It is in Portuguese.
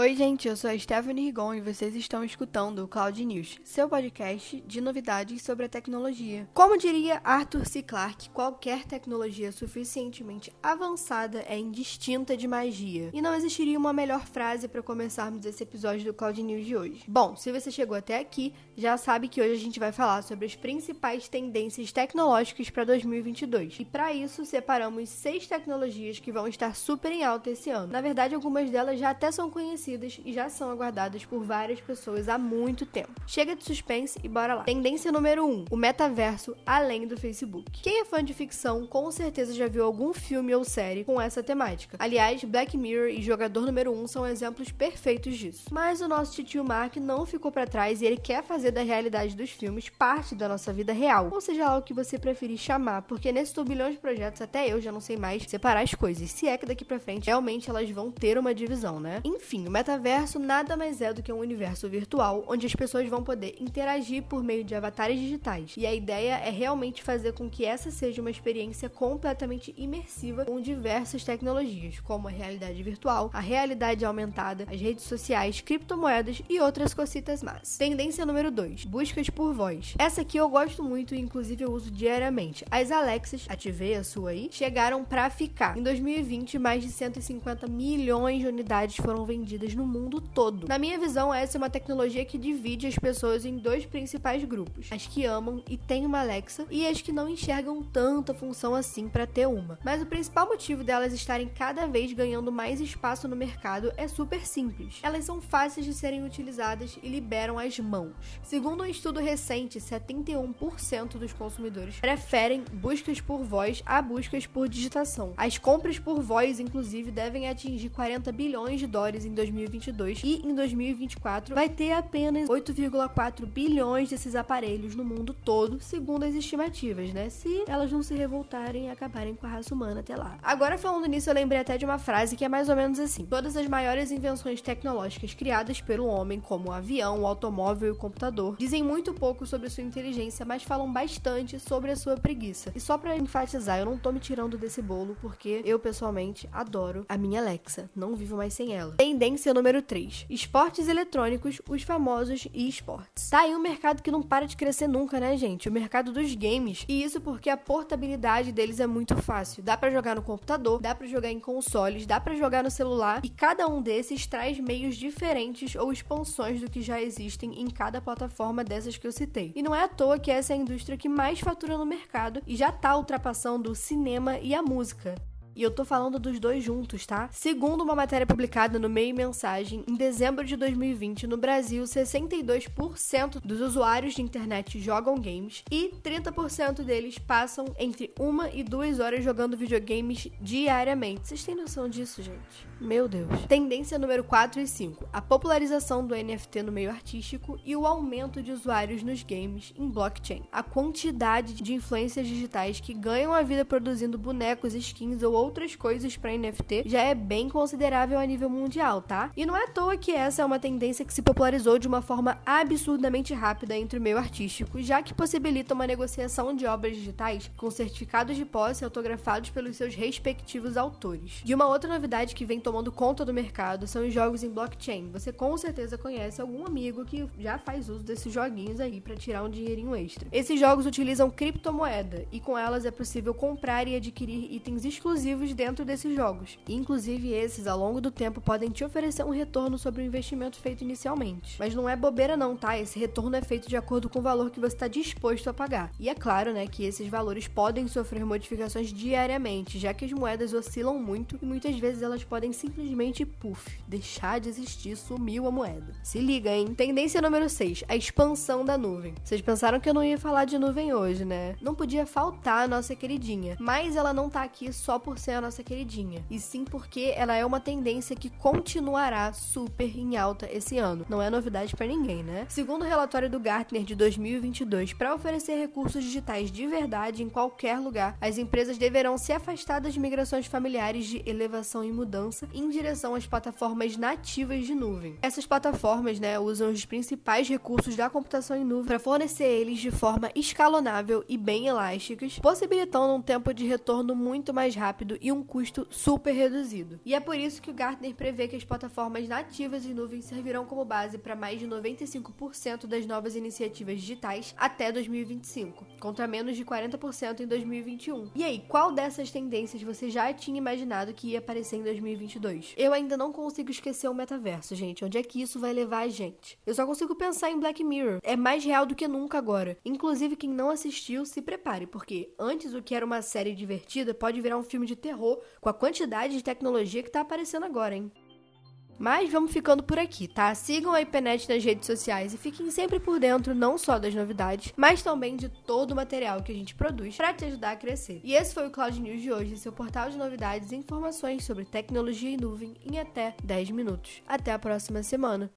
Oi, gente, eu sou a Stephanie Rigon e vocês estão escutando o Cloud News, seu podcast de novidades sobre a tecnologia. Como diria Arthur C. Clarke, qualquer tecnologia suficientemente avançada é indistinta de magia. E não existiria uma melhor frase para começarmos esse episódio do Cloud News de hoje. Bom, se você chegou até aqui, já sabe que hoje a gente vai falar sobre as principais tendências tecnológicas para 2022. E para isso, separamos seis tecnologias que vão estar super em alta esse ano. Na verdade, algumas delas já até são conhecidas conhecidas e já são aguardadas por várias pessoas há muito tempo. Chega de suspense e bora lá. Tendência número 1: um, o metaverso além do Facebook. Quem é fã de ficção com certeza já viu algum filme ou série com essa temática. Aliás, Black Mirror e Jogador número 1 um são exemplos perfeitos disso. Mas o nosso tio Mark não ficou para trás e ele quer fazer da realidade dos filmes parte da nossa vida real, ou seja lá o que você preferir chamar, porque nesses turbilhões de projetos até eu já não sei mais separar as coisas. Se é que daqui para frente realmente elas vão ter uma divisão, né? Enfim, o metaverso nada mais é do que um universo virtual onde as pessoas vão poder interagir por meio de avatares digitais. E a ideia é realmente fazer com que essa seja uma experiência completamente imersiva com diversas tecnologias, como a realidade virtual, a realidade aumentada, as redes sociais, criptomoedas e outras cositas más. Tendência número 2: buscas por voz. Essa aqui eu gosto muito e inclusive eu uso diariamente. As Alexas, ativei a sua aí, chegaram para ficar. Em 2020, mais de 150 milhões de unidades foram vendidas no mundo todo. Na minha visão, essa é uma tecnologia que divide as pessoas em dois principais grupos: as que amam e têm uma Alexa e as que não enxergam tanta função assim para ter uma. Mas o principal motivo delas estarem cada vez ganhando mais espaço no mercado é super simples. Elas são fáceis de serem utilizadas e liberam as mãos. Segundo um estudo recente, 71% dos consumidores preferem buscas por voz a buscas por digitação. As compras por voz, inclusive, devem atingir 40 bilhões de dólares em 2022 e em 2024 vai ter apenas 8,4 bilhões desses aparelhos no mundo todo, segundo as estimativas, né? Se elas não se revoltarem e acabarem com a raça humana até lá. Agora falando nisso, eu lembrei até de uma frase que é mais ou menos assim: Todas as maiores invenções tecnológicas criadas pelo homem, como o avião, o automóvel e o computador, dizem muito pouco sobre sua inteligência, mas falam bastante sobre a sua preguiça. E só para enfatizar, eu não tô me tirando desse bolo porque eu pessoalmente adoro a minha Alexa, não vivo mais sem ela. Tendência tendência número 3. Esportes eletrônicos, os famosos esportes. Tá aí um mercado que não para de crescer nunca, né, gente? O mercado dos games. E isso porque a portabilidade deles é muito fácil. Dá para jogar no computador, dá para jogar em consoles, dá para jogar no celular e cada um desses traz meios diferentes ou expansões do que já existem em cada plataforma dessas que eu citei. E não é à toa que essa é a indústria que mais fatura no mercado e já tá ultrapassando o cinema e a música. E eu tô falando dos dois juntos, tá? Segundo uma matéria publicada no Meio Mensagem, em dezembro de 2020, no Brasil, 62% dos usuários de internet jogam games e 30% deles passam entre uma e duas horas jogando videogames diariamente. Vocês têm noção disso, gente? Meu Deus. Tendência número 4 e 5: a popularização do NFT no meio artístico e o aumento de usuários nos games em blockchain. A quantidade de influências digitais que ganham a vida produzindo bonecos, skins ou outras coisas para NFT já é bem considerável a nível mundial, tá? E não é à toa que essa é uma tendência que se popularizou de uma forma absurdamente rápida entre o meio artístico, já que possibilita uma negociação de obras digitais com certificados de posse autografados pelos seus respectivos autores. E uma outra novidade que vem tomando conta do mercado são os jogos em blockchain. Você com certeza conhece algum amigo que já faz uso desses joguinhos aí para tirar um dinheirinho extra. Esses jogos utilizam criptomoeda e com elas é possível comprar e adquirir itens exclusivos exclusivos dentro desses jogos. Inclusive, esses, ao longo do tempo, podem te oferecer um retorno sobre o investimento feito inicialmente. Mas não é bobeira, não, tá? Esse retorno é feito de acordo com o valor que você está disposto a pagar. E é claro, né, que esses valores podem sofrer modificações diariamente, já que as moedas oscilam muito e muitas vezes elas podem simplesmente, puff, deixar de existir, sumiu a moeda. Se liga, hein? Tendência número 6, a expansão da nuvem. Vocês pensaram que eu não ia falar de nuvem hoje, né? Não podia faltar a nossa queridinha, mas ela não tá aqui só por ser a nossa queridinha, e sim porque ela é uma tendência que continuará super em alta esse ano. Não é novidade para ninguém, né? Segundo o relatório do Gartner de 2022, para oferecer recursos digitais de verdade em qualquer lugar, as empresas deverão se afastar das migrações familiares de elevação e mudança em direção às plataformas nativas de nuvem. Essas plataformas, né, usam os principais recursos da computação em nuvem para fornecer eles de forma escalonável e bem elásticas, possibilitando um tempo de retorno muito mais rápido rápido e um custo super reduzido. E é por isso que o Gartner prevê que as plataformas nativas em nuvem servirão como base para mais de 95% das novas iniciativas digitais até 2025, contra menos de 40% em 2021. E aí, qual dessas tendências você já tinha imaginado que ia aparecer em 2022? Eu ainda não consigo esquecer o metaverso, gente. Onde é que isso vai levar a gente? Eu só consigo pensar em Black Mirror. É mais real do que nunca agora. Inclusive, quem não assistiu, se prepare, porque antes o que era uma série divertida pode virar um filme de terror com a quantidade de tecnologia que tá aparecendo agora, hein? Mas vamos ficando por aqui, tá? Sigam a IPNET nas redes sociais e fiquem sempre por dentro não só das novidades, mas também de todo o material que a gente produz para te ajudar a crescer. E esse foi o Cloud News de hoje, seu portal de novidades e informações sobre tecnologia em nuvem em até 10 minutos. Até a próxima semana.